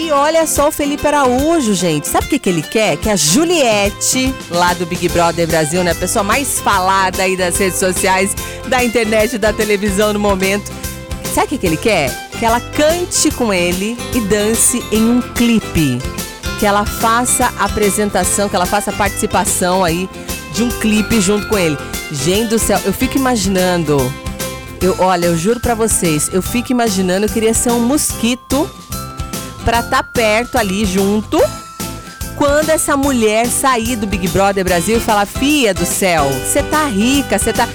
E olha só o Felipe Araújo, gente. Sabe o que, que ele quer? Que a Juliette, lá do Big Brother Brasil, né? A pessoa mais falada aí das redes sociais, da internet, da televisão no momento. Sabe o que, que ele quer? Que ela cante com ele e dance em um clipe. Que ela faça a apresentação, que ela faça a participação aí de um clipe junto com ele. Gente do céu, eu fico imaginando. Eu, olha, eu juro para vocês, eu fico imaginando, eu queria ser um mosquito para estar tá perto ali junto quando essa mulher sair do Big Brother Brasil e falar: "Fia do céu, você tá rica, você tá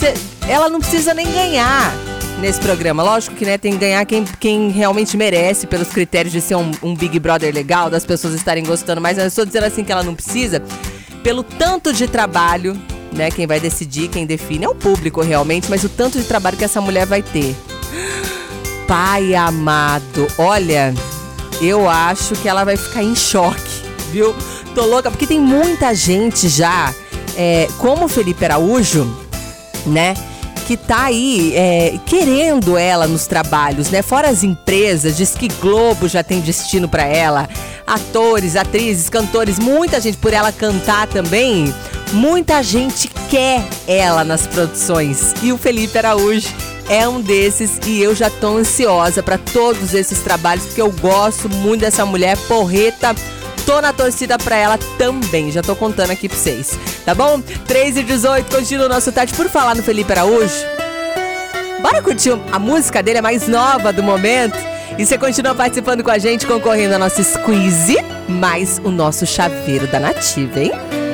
cê... ela não precisa nem ganhar nesse programa. Lógico que né, tem que ganhar quem, quem realmente merece, pelos critérios de ser um, um Big Brother legal, das pessoas estarem gostando, mas eu estou dizendo assim que ela não precisa, pelo tanto de trabalho, né? Quem vai decidir, quem define é o público realmente, mas o tanto de trabalho que essa mulher vai ter. Pai amado, olha, eu acho que ela vai ficar em choque, viu? Tô louca, porque tem muita gente já, é, como Felipe Araújo, né? Que tá aí é, querendo ela nos trabalhos, né? Fora as empresas, diz que Globo já tem destino para ela. Atores, atrizes, cantores, muita gente por ela cantar também. Muita gente quer ela nas produções. E o Felipe Araújo é um desses e eu já tô ansiosa para todos esses trabalhos porque eu gosto muito dessa mulher porreta. Tô na torcida pra ela também, já tô contando aqui pra vocês, tá bom? 3 e 18, continua o nosso Tati por falar no Felipe Araújo. Bora curtir a música dele, a mais nova do momento? E você continua participando com a gente, concorrendo a nossa squeeze, mais o nosso chaveiro da Nativa, hein?